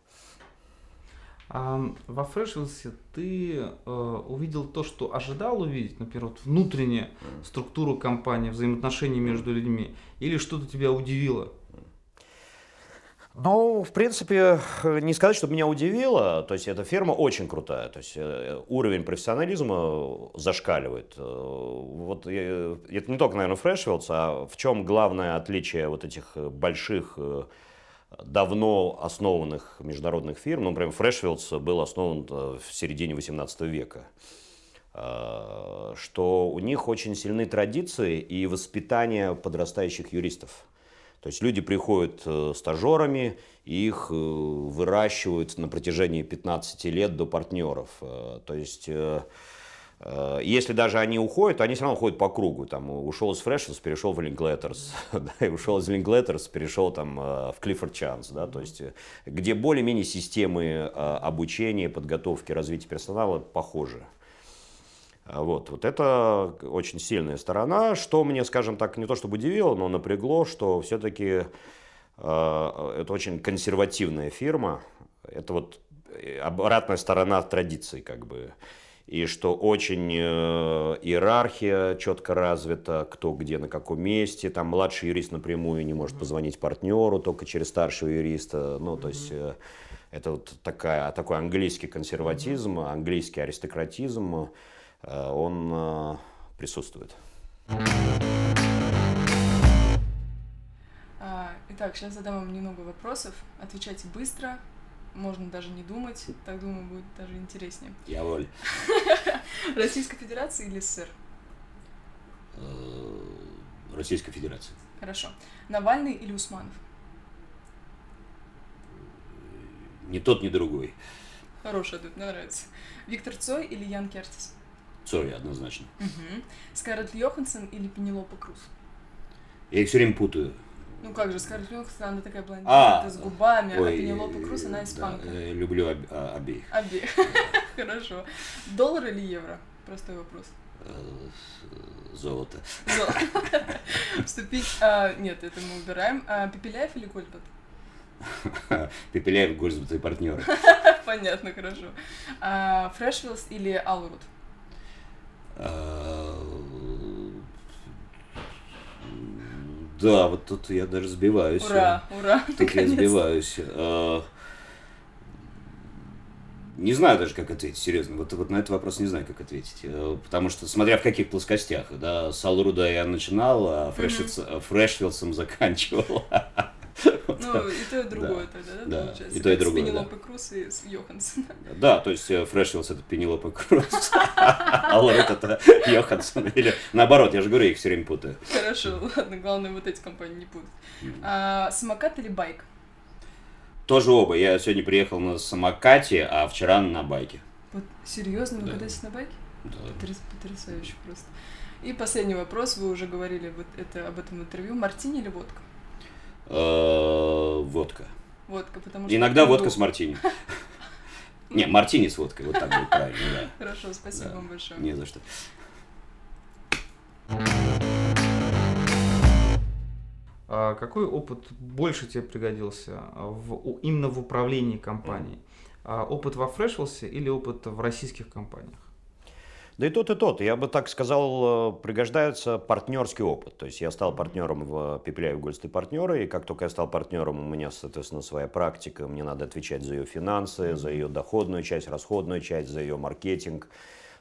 Speaker 2: Во Freshwells ты э, увидел то, что ожидал увидеть, например, вот внутреннюю структуру компании, взаимоотношения между людьми, или что-то тебя удивило?
Speaker 1: Ну, в принципе, не сказать, что меня удивило. То есть, эта фирма очень крутая. То есть, э, уровень профессионализма зашкаливает. Э, вот это не только, наверное, Freshfields, а в чем главное отличие вот этих больших давно основанных международных фирм. Ну, например, Freshfields был основан э, в середине 18 века э, что у них очень сильны традиции и воспитание подрастающих юристов. То есть люди приходят э, стажерами, их выращивают на протяжении 15 лет до партнеров. То есть если даже они уходят, то они все равно уходят по кругу. Там, ушел из Freshers, перешел в Linkletters, <laughs> да, и ушел из Linkletters, перешел там, э, в Clifford Chance. Да, то есть, э, где более-менее системы обучения, подготовки, развития персонала похожи. Вот, вот это очень сильная сторона, что мне, скажем так, не то чтобы удивило, но напрягло, что все-таки э, это очень консервативная фирма. Это вот э, обратная сторона традиции, как бы. И что очень э, иерархия четко развита, кто где на каком месте. Там младший юрист напрямую не может позвонить партнеру, только через старшего юриста. Ну, то есть э, это вот такая, такой английский консерватизм, английский аристократизм, э, он присутствует.
Speaker 3: А, Итак, сейчас задам вам немного вопросов. Отвечайте быстро, можно даже не думать, так думаю, будет даже интереснее.
Speaker 1: Я воль. <laughs>
Speaker 3: Российская Федерация или СССР?
Speaker 1: Э, Российской Федерации.
Speaker 3: Хорошо. Навальный или Усманов?
Speaker 1: Ни тот, ни другой.
Speaker 3: Хороший ответ, мне нравится. Виктор Цой или Ян Кертис?
Speaker 1: Цой, однозначно.
Speaker 3: Угу. Скарлетт Йоханссон или Пенелопа Круз?
Speaker 1: Я их все время путаю.
Speaker 3: Ну как же, Скарлетт Йоханссон, она такая
Speaker 1: А,
Speaker 3: блондинка с губами, а
Speaker 1: ой,
Speaker 3: Пенелопа Круз, она
Speaker 1: да,
Speaker 3: испанка.
Speaker 1: э, люблю об- а- обеих.
Speaker 3: Обе. <laughs> Хорошо. Доллар или евро? Простой вопрос.
Speaker 1: Э, Золото.
Speaker 3: Зо- <laughs> Вступить... а, нет, это мы убираем. А, Пепеляев или Гольбат? <laughs>
Speaker 1: Пепеляев, Гольцбат и партнеры.
Speaker 3: Понятно, хорошо. А, Фрешвиллс или Алрут?
Speaker 1: Э, Да, вот тут я даже сбиваюсь.
Speaker 3: Ура, ура,
Speaker 1: Тут я
Speaker 3: наконец-то.
Speaker 1: сбиваюсь. Э, Не знаю даже, как ответить, серьезно. Вот, вот на этот вопрос не знаю, как ответить. Э, Потому что, смотря в каких плоскостях, да, с Алруда я начинал, а Фрешвилс- Фрешвилсом заканчивал. <laughs>
Speaker 3: Ну, и то, и другое тогда, да, получается?
Speaker 1: и то, и другое, да.
Speaker 3: Пенелопой Круз и с Йоханссон. <laughs>
Speaker 1: Да, то есть э, Фрешвилс это Пенелопа Круз, а <laughs> Алрут это Йоханссон. Или наоборот, я же говорю, я их все время путаю.
Speaker 3: Хорошо, <laughs> ладно, главное вот эти компании не путать. А, самокат или байк?
Speaker 1: Тоже оба. Я сегодня приехал на самокате, а вчера на байке.
Speaker 3: Вот серьезно, вы
Speaker 1: Да.
Speaker 3: катаетесь на байке?
Speaker 1: Да.
Speaker 3: Потряс- Потрясающе просто. И последний вопрос, вы уже говорили вот это, об этом интервью. Мартини или водка?
Speaker 1: Э, Водка.
Speaker 3: Водка, потому что...
Speaker 1: Иногда водка с мартини. <laughs> Не, мартини с водкой, вот так будет правильно, да.
Speaker 3: Хорошо, спасибо вам большое.
Speaker 1: Не за что.
Speaker 2: А какой опыт больше тебе пригодился в, именно в управлении компанией? А опыт во Фрешвелсе или опыт в российских компаниях?
Speaker 1: Да и тот, и тот. Я бы так сказал, э, пригождается партнерский опыт. То есть я стал партнером в Пепеляев Гольсты партнеры, и как только я стал партнером, у меня, соответственно, своя практика, мне надо отвечать за ее финансы, за ее доходную часть, расходную часть, за ее маркетинг.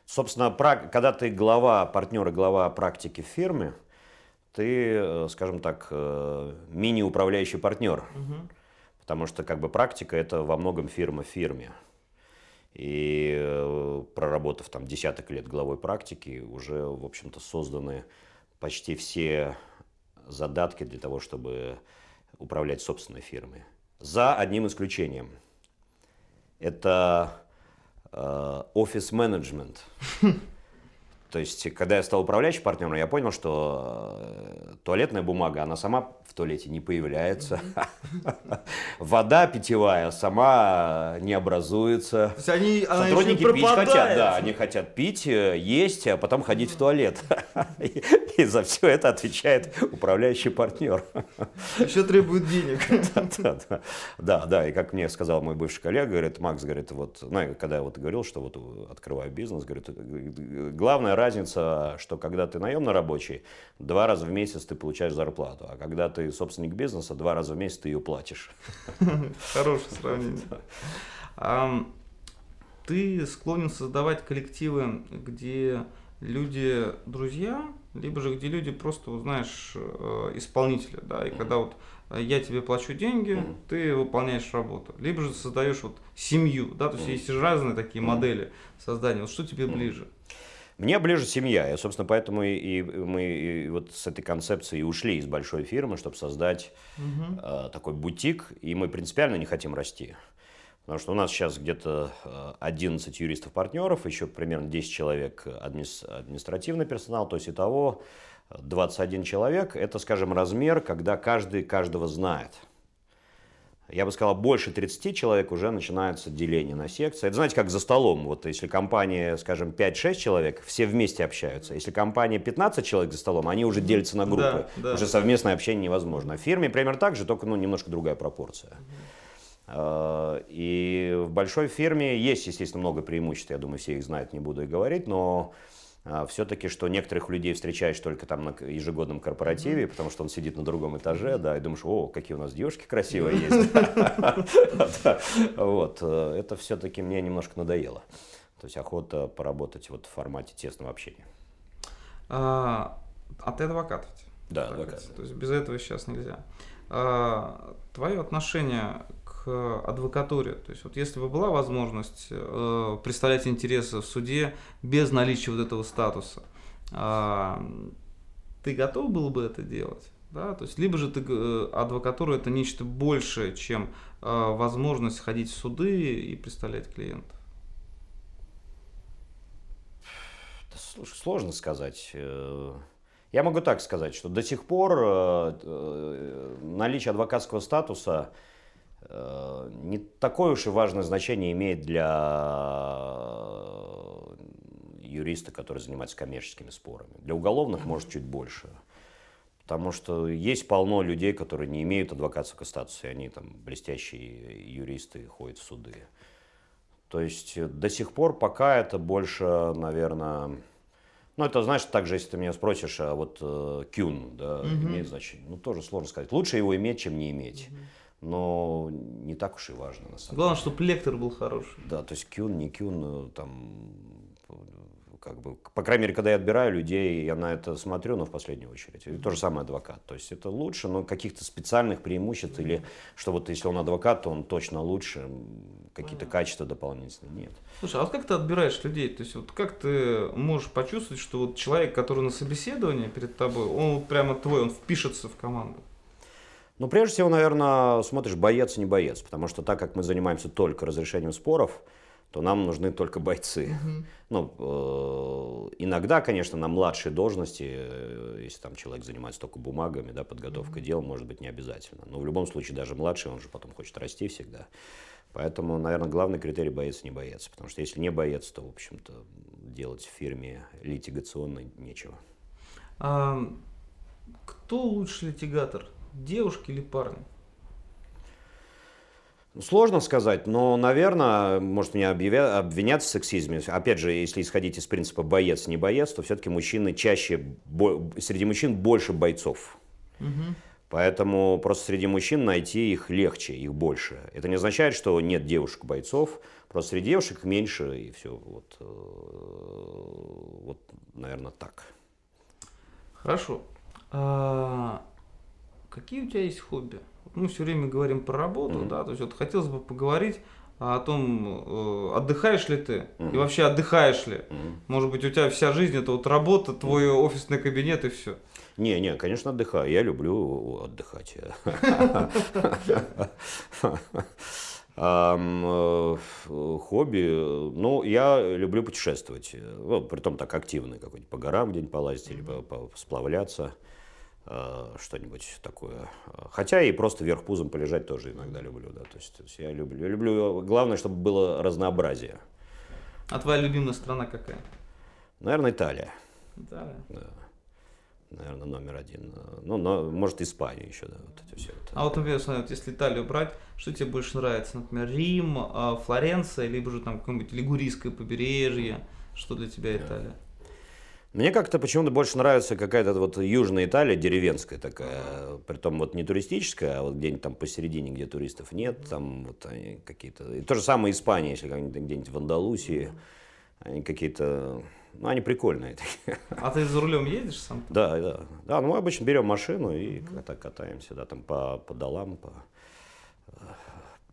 Speaker 1: Собственно, когда ты глава партнера, глава практики в фирме, ты, э, скажем так, э, мини-управляющий партнер. Потому что как бы практика это во многом фирма в фирме. И э, проработав там десяток лет главой практики, уже, в общем-то, созданы почти все задатки для того, чтобы управлять собственной фирмой. За одним исключением. Это э, офис-менеджмент. <laughs> То есть, когда я стал управляющим партнером, я понял, что э, туалетная бумага, она сама в туалете не появляется. Вода питьевая сама не образуется.
Speaker 2: Они,
Speaker 1: Сотрудники пить хотят, да, они хотят пить, э, есть, а потом ходить в туалет. <laughs> И за все это отвечает управляющий партнер.
Speaker 2: Еще требует денег. <laughs>
Speaker 1: Да, да, да. Да, и как мне сказал мой бывший коллега, говорит, Макс, говорит, вот, ну, когда я вот говорил, что вот открываю бизнес, говорит, э, главная разница, что когда ты наемный рабочий, два раза в месяц ты получаешь зарплату, а когда ты собственник бизнеса, два раза в месяц ты ее платишь. <laughs>
Speaker 2: Хорошее сравнение. Ты склонен создавать коллективы, где люди друзья, либо же где люди просто, вот знаешь, э, исполнители, да, и когда вот э, я тебе плачу деньги,
Speaker 1: Мгм.
Speaker 2: ты выполняешь работу. Либо же создаешь вот семью, да, то есть
Speaker 1: Мгм.
Speaker 2: есть разные такие
Speaker 1: Мгм.
Speaker 2: модели создания. Вот что тебе
Speaker 1: Мгм.
Speaker 2: ближе?
Speaker 1: Мне ближе семья. И, собственно, поэтому и, и мы и вот с этой концепцией и ушли из большой фирмы, чтобы создать э, такой бутик. И мы принципиально не хотим расти. Потому что у нас сейчас где-то э, 11 юристов-партнеров, еще примерно 10 человек административный персонал, то есть итого 21 человек. Это, скажем, размер, когда каждый каждого знает. Я бы сказал, больше 30 человек уже начинается деление на секции. Это знаете, как за столом. Вот если компания, скажем, 5-6 человек, все вместе общаются. Если компания 15 человек за столом, они уже делятся на группы.
Speaker 2: Да, да.
Speaker 1: Уже совместное общение невозможно. В фирме примерно так же, только ну, немножко другая пропорция. Э, И в большой фирме есть, естественно, много преимуществ, я думаю, все их знают, не буду и говорить, но все-таки, что некоторых людей встречаешь только там на ежегодном корпоративе, потому что он сидит на другом этаже, да, и думаешь, о, какие у нас девушки красивые есть. <laughs> <laughs> Вот, э, это все-таки мне немножко надоело. То есть охота поработать вот в формате тесного общения.
Speaker 6: А, а ты адвокат?
Speaker 1: Да, адвокат.
Speaker 6: То есть без этого сейчас нельзя. А, твое отношение к адвокатуре, то есть вот если бы была возможность э, представлять интересы в суде без наличия вот этого статуса, а, ты готов был бы это делать? Да? То есть либо же ты, э, адвокатура это нечто большее, чем э, возможность ходить в суды и представлять клиентов.
Speaker 1: Слушай, сложно сказать. Э, Я могу так сказать, что до сих пор э, э, наличие адвокатского статуса э, не такое уж и важное значение имеет для юриста, который занимается коммерческими спорами. Для уголовных, может, чуть больше. Потому что есть полно людей, которые не имеют адвокатского статуса, и они там блестящие юристы ходят в суды. То есть э, до сих пор пока это больше, наверное... Ну, это, знаешь, так же, если ты меня спросишь, а вот э, кюн, да, имеет значение? Ну, тоже сложно сказать. Лучше его иметь, чем не иметь. Но не так уж и важно, на самом
Speaker 6: Главное,
Speaker 1: деле.
Speaker 6: чтобы лектор был хороший.
Speaker 1: Да, то есть кюн, не кюн, э, там, как бы, по крайней мере, когда я отбираю людей, я на это смотрю, но в последнюю очередь. И то же самое адвокат. То есть это лучше, но каких-то специальных преимуществ или что вот если он адвокат, то он точно лучше, какие-то качества дополнительные нет.
Speaker 6: Слушай, а вот как ты отбираешь людей? То есть вот как ты можешь почувствовать, что вот человек, который на собеседовании перед тобой, он вот прямо твой, он впишется в команду?
Speaker 1: Ну, прежде всего, наверное, смотришь, боец, не боец. Потому что так как мы занимаемся только разрешением споров, то нам нужны только бойцы. Ну, э, иногда, конечно, на младшие должности, э, если там человек занимается только бумагами, да, подготовкой дел, может быть, не обязательно. Но в любом случае, даже младший, он же потом хочет расти всегда. Поэтому, наверное, главный критерий боец, не боец. Потому что если не боец, то, в общем-то, делать в фирме литигационной нечего.
Speaker 6: А, кто лучший литигатор? Девушки или парни?
Speaker 1: Ну, Сложно сказать, но, наверное, может меня объявя- обвинят в сексизме. Опять же, если исходить из принципа боец, не боец, то все-таки мужчины чаще, бо- среди мужчин больше бойцов. Поэтому просто среди мужчин найти их легче, их больше. Это не означает, что нет девушек-бойцов, просто среди девушек меньше, и все. Вот, э, вот наверное, так.
Speaker 6: Хорошо. А, какие у тебя есть хобби? Мы все время говорим про работу,
Speaker 1: Мгм.
Speaker 6: да, то есть вот хотелось бы поговорить о том, э, отдыхаешь ли ты и
Speaker 1: Мгм.
Speaker 6: вообще отдыхаешь ли.
Speaker 1: Мгм.
Speaker 6: Может быть, у тебя вся жизнь это вот работа, твой офисный кабинет и все.
Speaker 1: Не, не, конечно, отдыхаю. Я люблю отдыхать. Э, Хобби, э, ну, я люблю путешествовать. Ну, притом так активно, какой-нибудь по горам где-нибудь полазить или сплавляться, э, что-нибудь такое. Хотя и просто вверх пузом полежать тоже иногда люблю, да. То есть, то есть я люблю, я люблю, главное, чтобы было разнообразие.
Speaker 6: А твоя любимая страна какая?
Speaker 1: Наверное, Италия.
Speaker 6: Италия.
Speaker 1: Да. Наверное, номер один. Ну, но, может, Испания еще, да, вот это все.
Speaker 6: А вот, например, смотри, вот если Италию брать, что тебе больше нравится? Например, Рим, а, Флоренция, либо же там какое-нибудь Лигурийское побережье? Что для тебя Италия?
Speaker 1: Мне как-то почему-то больше нравится какая-то вот южная Италия, деревенская такая, притом вот не туристическая, а вот где-нибудь там посередине, где туристов нет, там вот они какие-то... И то же самое Испания, если где-нибудь в Андалусии, они какие-то... Ну, они прикольные такие.
Speaker 6: А ты за рулем едешь сам?
Speaker 1: Да, да. Да, ну мы обычно берем машину и так катаемся, да, там по, по долам, по,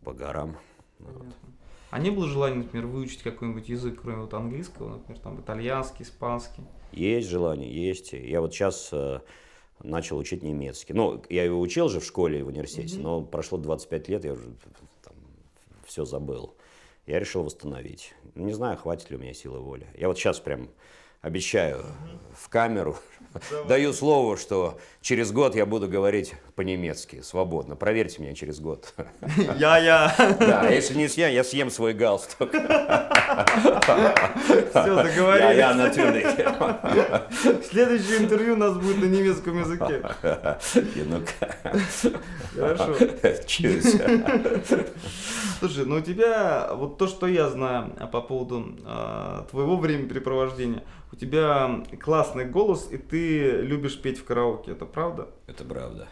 Speaker 1: по горам. Вот.
Speaker 6: А не было желания, например, выучить какой-нибудь язык, кроме вот английского, например, там итальянский, испанский?
Speaker 1: Есть желание, есть. Я вот сейчас э, начал учить немецкий. Ну, я его учил же в школе и в университете, но прошло 25 лет, я уже все забыл. Я решил восстановить. Не знаю, хватит ли у меня силы воли. Я вот сейчас прям обещаю в камеру, даю слово, что через год я буду говорить по-немецки свободно. Проверьте меня через год. <laughs>
Speaker 2: Я-я.
Speaker 1: Да, а если не съем, я съем свой галстук.
Speaker 2: Все, <laughs>
Speaker 1: Я,
Speaker 2: договорились.
Speaker 1: я, natürlich.
Speaker 2: Следующее интервью у нас будет на немецком языке. <laughs>
Speaker 1: Ну-ка.
Speaker 2: Хорошо.
Speaker 1: Чусь.
Speaker 2: Слушай, ну у тебя, вот то, что я знаю а, по поводу а, твоего времяпрепровождения, у тебя классный голос, и ты любишь петь в караоке, это правда?
Speaker 1: Это правда.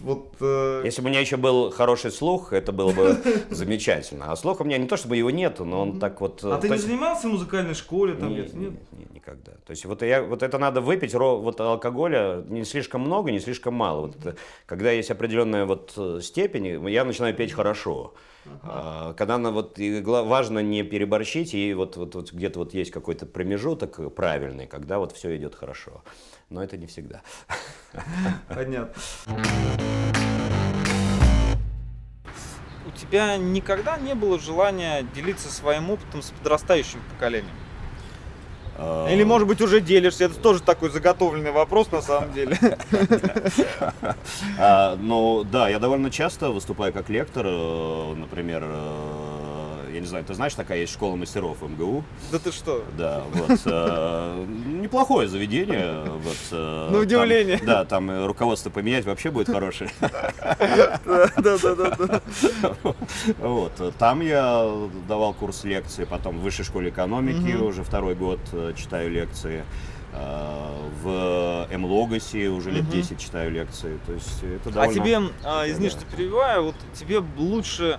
Speaker 2: Вот э,
Speaker 1: Если бы у меня еще был хороший слух, это было бы <laughs> замечательно. А слуха у меня не то чтобы его нету, но он так вот...
Speaker 2: А
Speaker 1: э,
Speaker 2: ты
Speaker 1: то
Speaker 2: не занимался в музыкальной школе там
Speaker 1: Нет,
Speaker 2: где-то, нет?
Speaker 1: нет, никогда. То есть вот, я, вот это надо выпить, вот алкоголя не слишком много, не слишком мало. Вот когда есть определенная вот э, степень, я начинаю петь хорошо. А, Когда на вот, и важно не переборщить, и вот, вот, вот где-то вот есть какой-то промежуток правильный, когда вот все идет хорошо. Но это не всегда.
Speaker 2: Понятно.
Speaker 6: У тебя никогда не было желания делиться своим опытом с подрастающим поколением?
Speaker 1: А,
Speaker 6: Или, может быть, уже делишься? Это тоже такой заготовленный вопрос на самом деле. <laughs>
Speaker 1: А, ну да, я довольно часто выступаю как лектор, э, например, э, я не знаю, ты знаешь, такая есть школа мастеров МГУ,
Speaker 6: Да ты что?
Speaker 1: да, вот, э, неплохое заведение, вот. э,
Speaker 6: На удивление.
Speaker 1: там- да, там э, руководство поменять вообще будет хорошее. <laughs>
Speaker 6: Да-да-да.
Speaker 1: Вот, э, там я давал курс лекций, потом в высшей школе экономики уже второй год читаю лекции. В МЛОГОСе уже лет 10 читаю лекции. То есть это
Speaker 6: А
Speaker 1: довольно...
Speaker 6: тебе, а, извини, что перебиваю, вот тебе лучше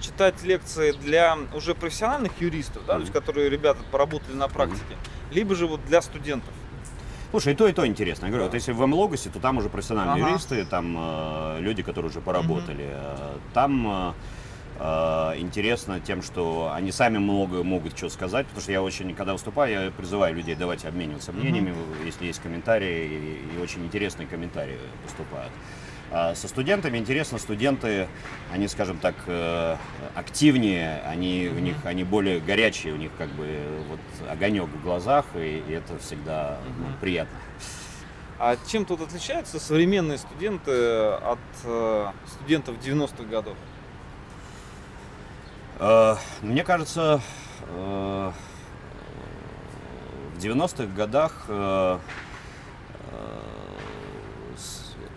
Speaker 6: читать лекции для уже профессиональных юристов, да, то есть, которые ребята поработали на практике, либо же вот для студентов.
Speaker 1: Слушай, и то, и то интересно. Я говорю, вот если в МЛОГОСе, то там уже профессиональные
Speaker 6: Ага.
Speaker 1: юристы, там э, люди, которые уже поработали. Э, Там э, э, интересно тем, что они сами много могут что сказать, потому что я очень, когда выступаю, я призываю людей давайте обмениваться мнениями, если есть комментарии, и, и очень интересные комментарии поступают. А со студентами интересно, студенты, они, скажем так, э, активнее, они, у них, они более горячие, у них как бы вот огонек в глазах, и, и это всегда ну, приятно.
Speaker 6: А чем тут отличаются современные студенты от э, студентов 90-х годов?
Speaker 1: Э, Мне кажется, в 90-х годах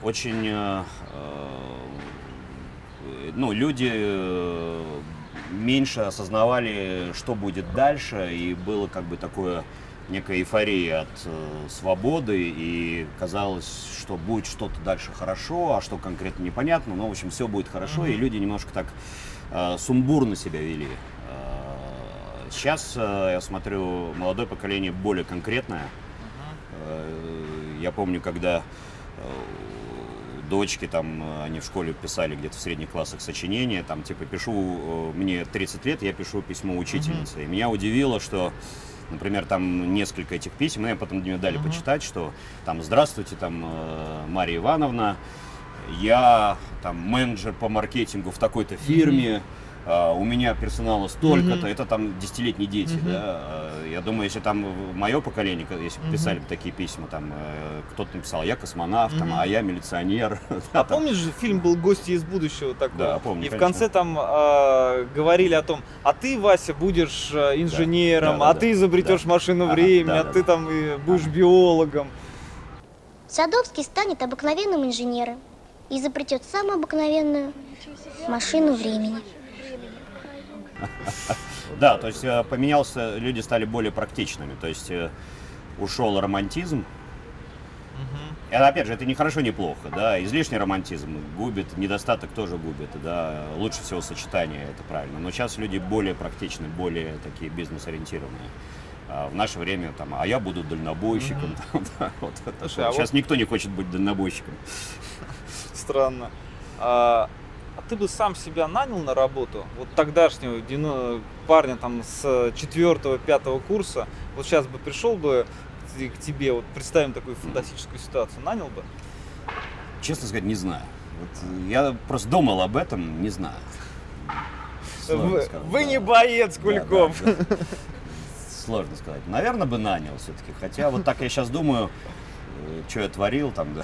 Speaker 1: очень э, э, ну, люди э, меньше осознавали, что будет дальше, и было как бы такое некая эйфория от э, свободы, и казалось, что будет что-то дальше хорошо, а что конкретно непонятно, но, в общем, все будет хорошо, и люди немножко так э, сумбурно себя вели. Э, Сейчас э, я смотрю, молодое поколение более конкретное. Э, Я помню, когда э, дочки там, э, они в школе писали где-то в средних классах сочинения, там типа пишу, э, мне 30 лет, я пишу письмо учительнице. И меня удивило, что Например, там несколько этих писем, мне потом мне дали почитать, что там «Здравствуйте, там э, Мария Ивановна, я там менеджер по маркетингу в такой-то фирме, а, у меня персонала столько-то, это там десятилетние дети, да. А, Я думаю, если там мое поколение, если бы писали бы такие письма, там э, кто-то написал, я космонавт, там, а я милиционер. <laughs>
Speaker 6: А помнишь же фильм был «Гости из будущего» такой?
Speaker 1: Да, помню,
Speaker 6: И в
Speaker 1: конечно.
Speaker 6: конце там э, говорили о том, а ты, Вася, будешь э, инженером,
Speaker 1: Да, да,
Speaker 6: а
Speaker 1: да.
Speaker 6: ты изобретешь
Speaker 1: Да.
Speaker 6: машину времени,
Speaker 1: да,
Speaker 6: а ты
Speaker 1: да.
Speaker 6: там и будешь биологом.
Speaker 7: Садовский станет обыкновенным инженером и изобретет самую обыкновенную машину времени.
Speaker 1: Да, то есть э, поменялся, люди стали более практичными, то есть э, ушел романтизм. И опять же, это не хорошо, не плохо, да, излишний романтизм губит, недостаток тоже губит, да, лучше всего сочетание, это правильно. Но сейчас люди более практичны, более такие бизнес-ориентированные. А в наше время там, а я буду дальнобойщиком, да, <laughs> вот это
Speaker 6: а
Speaker 1: сейчас
Speaker 6: вот-
Speaker 1: никто не хочет быть дальнобойщиком.
Speaker 6: Странно. А, а ты бы сам себя нанял на работу? Вот тогдашнего парня там с четвертого, пятого курса, вот сейчас бы пришел бы к- тебе, вот представим такую фантастическую ситуацию, нанял бы?
Speaker 1: Честно сказать, не знаю. Вот, э, я просто думал об этом, не знаю. Сложно
Speaker 6: Вы,
Speaker 1: сказать,
Speaker 6: вы
Speaker 1: да.
Speaker 6: не боец,
Speaker 1: Да,
Speaker 6: Кульков.
Speaker 1: да, да. сложно сказать. Наверное, бы нанял все-таки. Хотя вот так я сейчас думаю, что я творил там, да.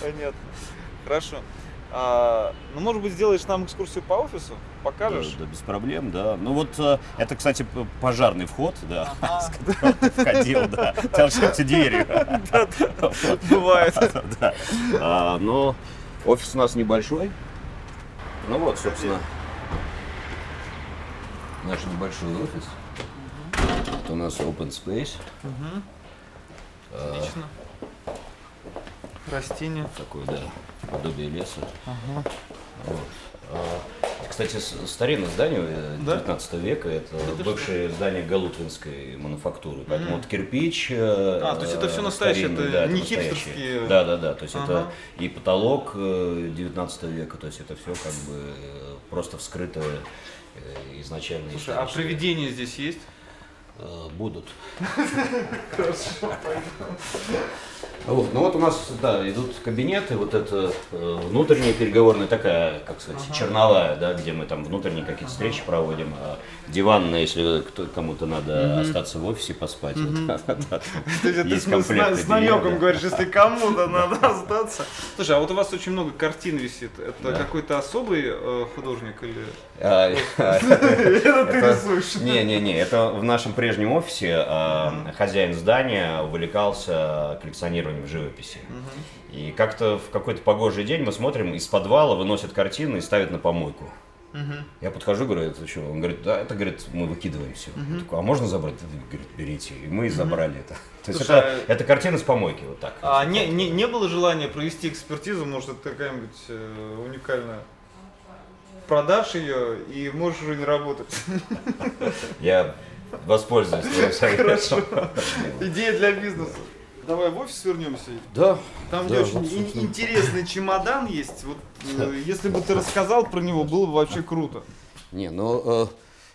Speaker 6: Понятно. Хорошо. А, ну, может быть, сделаешь нам экскурсию по офису? Покажешь?
Speaker 1: Да, да, без проблем, да. Ну вот э, это, кстати, пожарный вход, да, <laughs> с которого ты входил, да. Толкнете дверью. <laughs>
Speaker 6: Бывает. <laughs>
Speaker 1: Да. А, Но офис у нас небольшой. Ну вот, собственно, наш небольшой офис. Это у нас open space.
Speaker 6: Отлично. Растения.
Speaker 1: Такое, да, подобие леса. Вот. А, Кстати, старинное здание э,
Speaker 6: Да?
Speaker 1: 19 века, это
Speaker 6: ты
Speaker 1: бывшее здание Галутвинской мануфактуры. Поэтому вот кирпич. э,
Speaker 6: А, то есть это всё
Speaker 1: э,
Speaker 6: настоящее, это
Speaker 1: да,
Speaker 6: не
Speaker 1: настоящий.
Speaker 6: хипстерские-
Speaker 1: Да, да, да. То есть
Speaker 6: Ага.
Speaker 1: это и потолок э, 19 века, то есть это все как бы просто вскрытое изначально.
Speaker 6: Слушай, а привидения здесь есть?
Speaker 1: Будут. <laughs> Вот, ну вот у нас, да, идут кабинеты, вот это э, внутренняя переговорная такая, как сказать, черновая, да, где мы там внутренние какие-то встречи проводим, а диванная, если кому-то надо остаться в офисе поспать. вот, да, да, <laughs>
Speaker 6: есть ты с,
Speaker 1: комплект
Speaker 6: с намеком говоришь, если кому-то <laughs> надо остаться. Слушай, а вот у вас очень много картин висит. Это
Speaker 1: Да.
Speaker 6: какой-то особый э, художник или...
Speaker 1: А, <laughs>
Speaker 6: Это ты рисуешь?
Speaker 1: Не-не-не, это в нашем прежнем офисе э, хозяин здания увлекался коллекционированием живописи. И как-то в какой-то погожий день мы смотрим, из подвала выносят картины и ставят на помойку. Я подхожу, говорю, это что? Он говорит, да, это, говорит, мы выкидываем все. Я такой, а можно забрать? Это, говорит, берите. И мы забрали это. <laughs> То есть
Speaker 6: Слушай,
Speaker 1: это, это картина с помойки, вот так.
Speaker 6: А не, не, не было желания провести экспертизу, может, это какая-нибудь э, уникальная? Продашь ее и можешь уже не работать.
Speaker 1: Я воспользуюсь <laughs> твоим советом.
Speaker 6: Идея для бизнеса. Давай в офис вернемся.
Speaker 1: Да,
Speaker 6: Там, где
Speaker 1: Да,
Speaker 6: очень
Speaker 1: вот,
Speaker 6: интересный чемодан есть. Вот, <laughs> э, если бы ты рассказал про него, было бы вообще круто.
Speaker 1: Не, ну,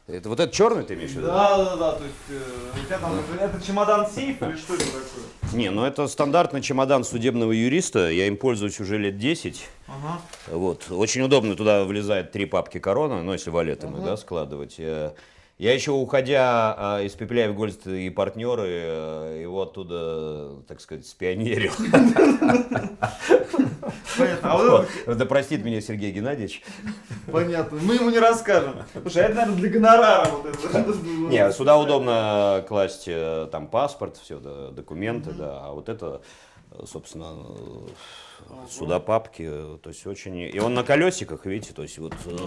Speaker 1: э, это вот этот черный ты имеешь в виду?
Speaker 6: Да, да, да. То есть э, у тебя там это, это чемодан сейф или что это такое?
Speaker 1: Не, ну это стандартный чемодан судебного юриста. Я им пользуюсь уже лет 10.
Speaker 6: Ага.
Speaker 1: Вот. Очень удобно, туда влезает три папки корона, ну если валетами, да, складывать. Э, Я еще, уходя а, из Пепеляев Гольд и партнеры, э, его оттуда, так сказать, спионерил.
Speaker 6: Понятно. А.
Speaker 1: Да простит меня Сергей Геннадьевич.
Speaker 6: понятно. Мы ему не расскажем. Слушай, а это, наверное, для гонорара вот это.
Speaker 1: Не, сюда удобно класть э, там паспорт, все, документы, да, а вот это, э, собственно, э, сюда папки, э, то есть очень... И он на колесиках, видите, то есть вот э,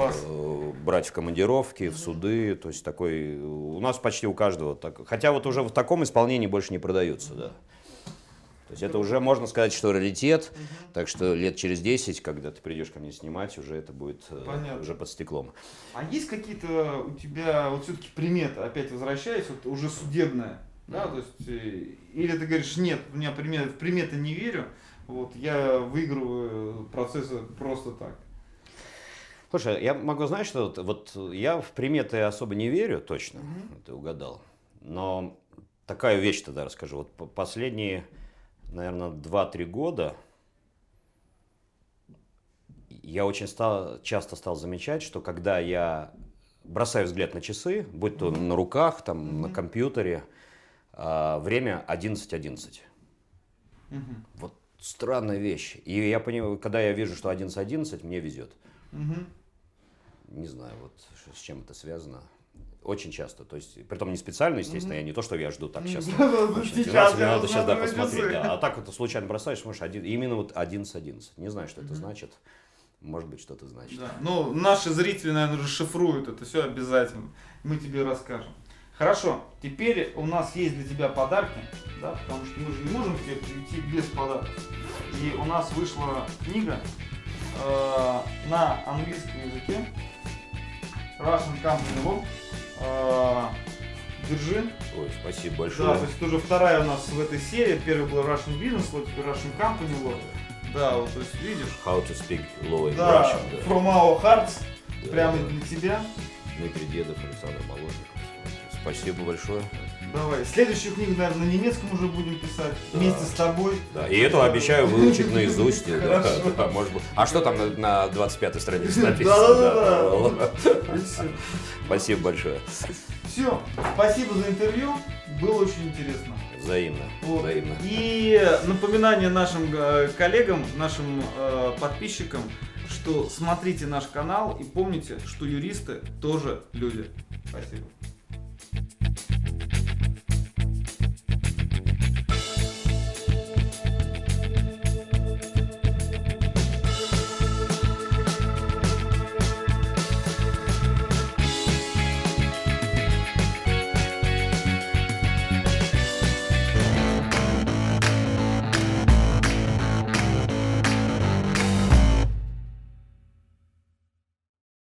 Speaker 6: Класс.
Speaker 1: э, брать в командировки, в суды, то есть такой... У нас почти у каждого так. Хотя вот уже в таком исполнении больше не продаются, да. То есть это уже можно сказать, что раритет, так что лет через 10, когда ты придешь ко мне снимать, уже это будет э,
Speaker 6: Понятно.
Speaker 1: уже под стеклом.
Speaker 6: А есть какие-то у тебя вот все-таки приметы, опять возвращаясь, вот уже судебная, да, то есть, э, или ты говоришь, нет, у меня примет, в приметы не верю, вот, я выигрываю процессы просто так.
Speaker 1: Слушай, я могу знать, что вот, вот я в приметы особо не верю, точно, ты угадал. Но такая вещь тогда расскажу. Вот по- последние, наверное, 2-3 года я очень стал, часто стал замечать, что когда я бросаю взгляд на часы, будь то на руках, там, на компьютере, а, время 11.11.
Speaker 6: Мгм.
Speaker 1: Вот странная вещь. И я понимаю, когда я вижу, что 11.11, мне везет.
Speaker 6: Мгм.
Speaker 1: Не знаю, вот с чем это связано. Очень часто. То есть, притом не специально, естественно, я не то, что я жду так <laughs> сейчас.
Speaker 6: Сейчас я
Speaker 1: надо сейчас да, посмотреть. А так это случайно бросаешь, смотришь, один, именно вот 11.11. Не знаю, что это значит. Может быть, что-то значит.
Speaker 6: Да. Ну, наши зрители, наверное, расшифруют это все обязательно. Мы тебе расскажем. Хорошо, теперь у нас есть для тебя подарки, да, потому что мы же не можем тебе прийти без подарков. И у нас вышла книга э, на английском языке Russian Company Law. Э, держи.
Speaker 1: Ой, спасибо
Speaker 6: Да,
Speaker 1: большое.
Speaker 6: то есть это уже вторая у нас в этой серии. Первый был Russian Business Law, теперь Russian Company Law. Да, вот, то есть видишь.
Speaker 1: How to speak law in
Speaker 6: Да,
Speaker 1: Russian. да.
Speaker 6: from our hearts,
Speaker 1: Да,
Speaker 6: прямо
Speaker 1: да.
Speaker 6: для тебя.
Speaker 1: Дмитрий Дедов, Александр Моложников. Спасибо большое.
Speaker 6: Давай. Следующую книгу, наверное, на немецком уже будем писать. Вместе с тобой.
Speaker 1: Да, и эту обещаю выучить наизусть. да, <laughs> да, может быть. А что там на, на 25-й странице написано?
Speaker 6: Да-да-да.
Speaker 1: Да. Спасибо большое.
Speaker 6: Все. Спасибо за интервью. Было очень интересно.
Speaker 1: Взаимно.
Speaker 6: Вот.
Speaker 1: Взаимно.
Speaker 6: И напоминание нашим э, коллегам, нашим э, подписчикам, что смотрите наш канал и помните, что юристы тоже люди. Спасибо.